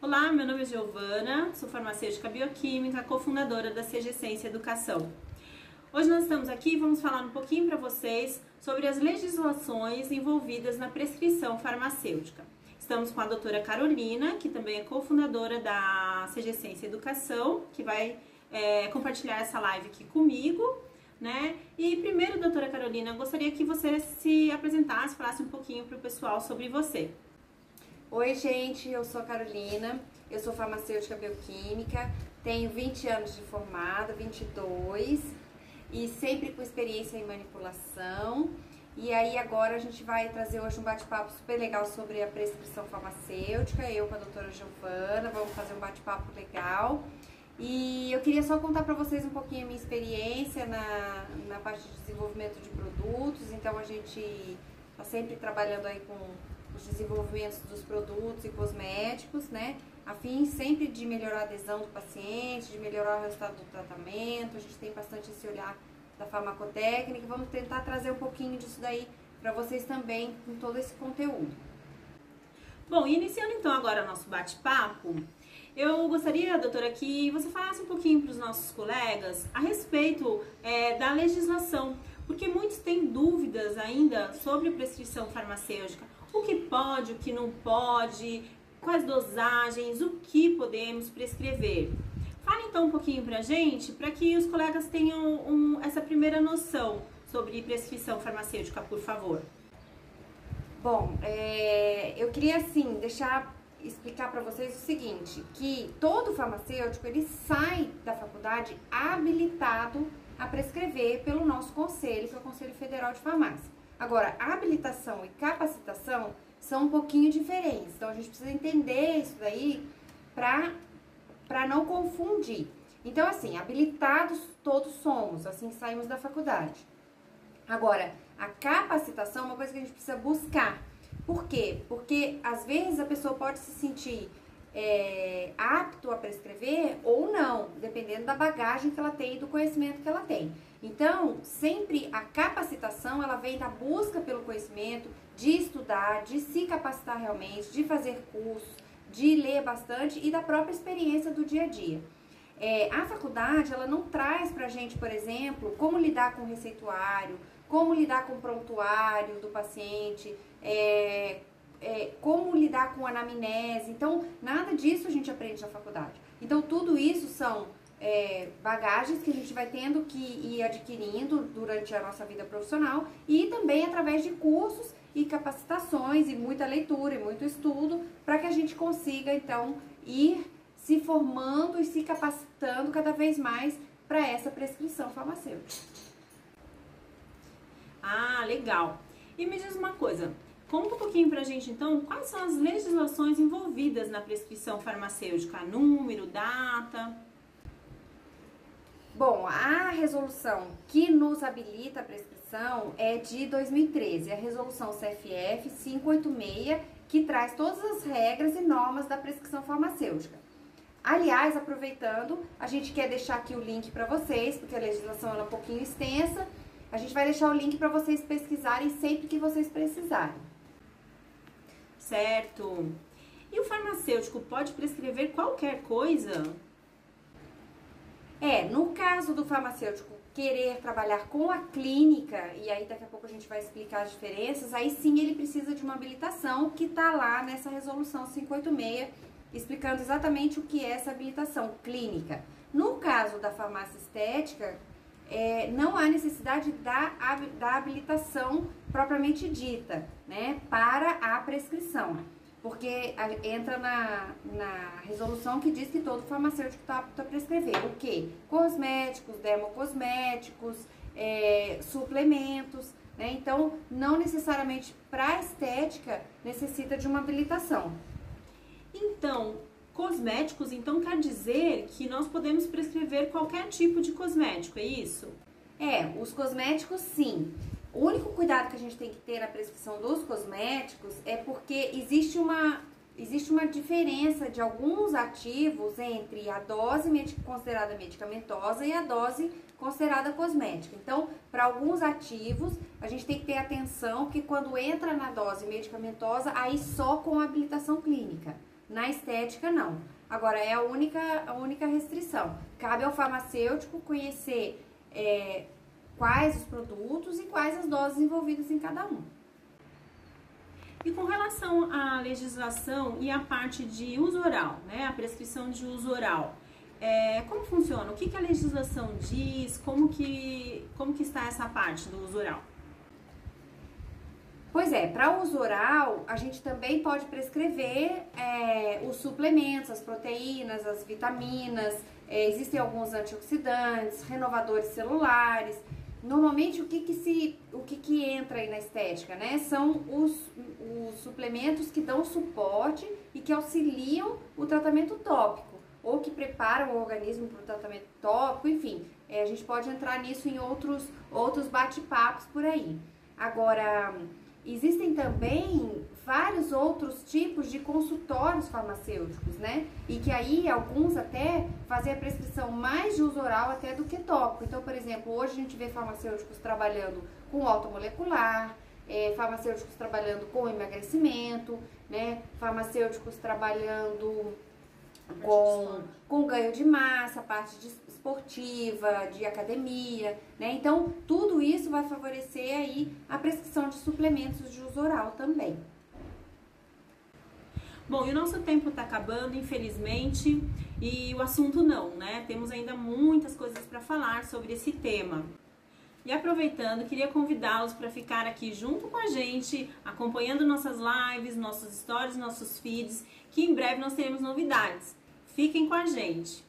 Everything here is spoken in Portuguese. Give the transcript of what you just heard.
Olá, meu nome é Giovana, sou farmacêutica bioquímica, cofundadora da CG Ciência Educação. Hoje nós estamos aqui e vamos falar um pouquinho para vocês sobre as legislações envolvidas na prescrição farmacêutica. Estamos com a doutora Carolina, que também é cofundadora da CG Ciência Educação, que vai é, compartilhar essa live aqui comigo, né? E primeiro, doutora Carolina, gostaria que você se apresentasse, falasse um pouquinho para o pessoal sobre você. Oi, gente, eu sou a Carolina, eu sou farmacêutica bioquímica, tenho 20 anos de formada, 22, e sempre com experiência em manipulação. E aí agora a gente vai trazer hoje um bate-papo super legal sobre a prescrição farmacêutica, eu com a doutora Giovana, vamos fazer um bate-papo legal. E eu queria só contar para vocês um pouquinho a minha experiência na, na parte de desenvolvimento de produtos, então a gente está sempre trabalhando aí com os desenvolvimentos dos produtos e cosméticos, né? A fim sempre de melhorar a adesão do paciente, de melhorar o resultado do tratamento. A gente tem bastante esse olhar da farmacotécnica. Vamos tentar trazer um pouquinho disso daí para vocês também com todo esse conteúdo. Bom, iniciando então agora nosso bate-papo, eu gostaria, doutora, que você falasse um pouquinho para os nossos colegas a respeito é, da legislação, porque muitos têm dúvidas ainda sobre prescrição farmacêutica o que pode, o que não pode, quais dosagens, o que podemos prescrever. Fale então um pouquinho pra gente, para que os colegas tenham um, essa primeira noção sobre prescrição farmacêutica, por favor. Bom, é, eu queria assim deixar explicar para vocês o seguinte, que todo farmacêutico ele sai da faculdade habilitado a prescrever pelo nosso conselho, que é o Conselho Federal de Farmácia. Agora, habilitação e capacitação são um pouquinho diferentes. Então, a gente precisa entender isso daí para não confundir. Então, assim, habilitados todos somos, assim saímos da faculdade. Agora, a capacitação é uma coisa que a gente precisa buscar. Por quê? Porque às vezes a pessoa pode se sentir é, apto a prescrever ou não, dependendo da bagagem que ela tem e do conhecimento que ela tem. Então, sempre a capacitação, ela vem da busca pelo conhecimento, de estudar, de se capacitar realmente, de fazer cursos, de ler bastante e da própria experiência do dia a dia. É, a faculdade, ela não traz pra gente, por exemplo, como lidar com o receituário, como lidar com o prontuário do paciente, é, é, como lidar com anamnese. Então, nada disso a gente aprende na faculdade. Então, tudo isso são é, bagagens que a gente vai tendo que ir adquirindo durante a nossa vida profissional e também através de cursos e capacitações e muita leitura e muito estudo para que a gente consiga então ir se formando e se capacitando cada vez mais para essa prescrição farmacêutica. Ah, legal. E me diz uma coisa, Conta um pouquinho pra gente então quais são as legislações envolvidas na prescrição farmacêutica, número, data. Bom, a resolução que nos habilita a prescrição é de 2013, a resolução CFF 586, que traz todas as regras e normas da prescrição farmacêutica. Aliás, aproveitando, a gente quer deixar aqui o link para vocês, porque a legislação é um pouquinho extensa. A gente vai deixar o link para vocês pesquisarem sempre que vocês precisarem. Certo. E o farmacêutico pode prescrever qualquer coisa? É, no caso do farmacêutico querer trabalhar com a clínica, e aí daqui a pouco a gente vai explicar as diferenças, aí sim ele precisa de uma habilitação que está lá nessa resolução 586, explicando exatamente o que é essa habilitação clínica. No caso da farmácia estética, é, não há necessidade da, da habilitação propriamente dita, né, para a prescrição porque entra na, na resolução que diz que todo farmacêutico está apto a prescrever o quê? Cosméticos, dermocosméticos, é, suplementos, né? Então, não necessariamente para estética necessita de uma habilitação. Então, cosméticos, então quer dizer que nós podemos prescrever qualquer tipo de cosmético, é isso? É, os cosméticos sim. O único cuidado que a gente tem que ter na prescrição dos cosméticos é porque existe uma, existe uma diferença de alguns ativos entre a dose considerada medicamentosa e a dose considerada cosmética. Então, para alguns ativos, a gente tem que ter atenção que quando entra na dose medicamentosa, aí só com habilitação clínica. Na estética, não. Agora, é a única, a única restrição. Cabe ao farmacêutico conhecer é, quais os produtos e quais as doses envolvidas em cada um. E com relação à legislação e à parte de uso oral, né, a prescrição de uso oral, é, como funciona? O que, que a legislação diz? Como que, como que está essa parte do uso oral? Pois é, para uso oral, a gente também pode prescrever é, os suplementos, as proteínas, as vitaminas, é, existem alguns antioxidantes, renovadores celulares. Normalmente, o que que, se, o que que entra aí na estética, né? São os, os suplementos que dão suporte e que auxiliam o tratamento tópico, ou que preparam o organismo para o tratamento tópico, enfim. É, a gente pode entrar nisso em outros, outros bate-papos por aí. Agora, Existem também vários outros tipos de consultórios farmacêuticos, né? E que aí alguns até fazem a prescrição mais de uso oral até do que tópico. Então, por exemplo, hoje a gente vê farmacêuticos trabalhando com automolecular, é, farmacêuticos trabalhando com emagrecimento, né? Farmacêuticos trabalhando com, com ganho de massa, parte de esportiva, de academia, né? Então, tudo isso vai favorecer aí a prescrição de suplementos de uso oral também. Bom, e o nosso tempo está acabando, infelizmente, e o assunto não, né? Temos ainda muitas coisas para falar sobre esse tema. E aproveitando, queria convidá-los para ficar aqui junto com a gente, acompanhando nossas lives, nossos stories, nossos feeds, que em breve nós teremos novidades. Fiquem com a gente!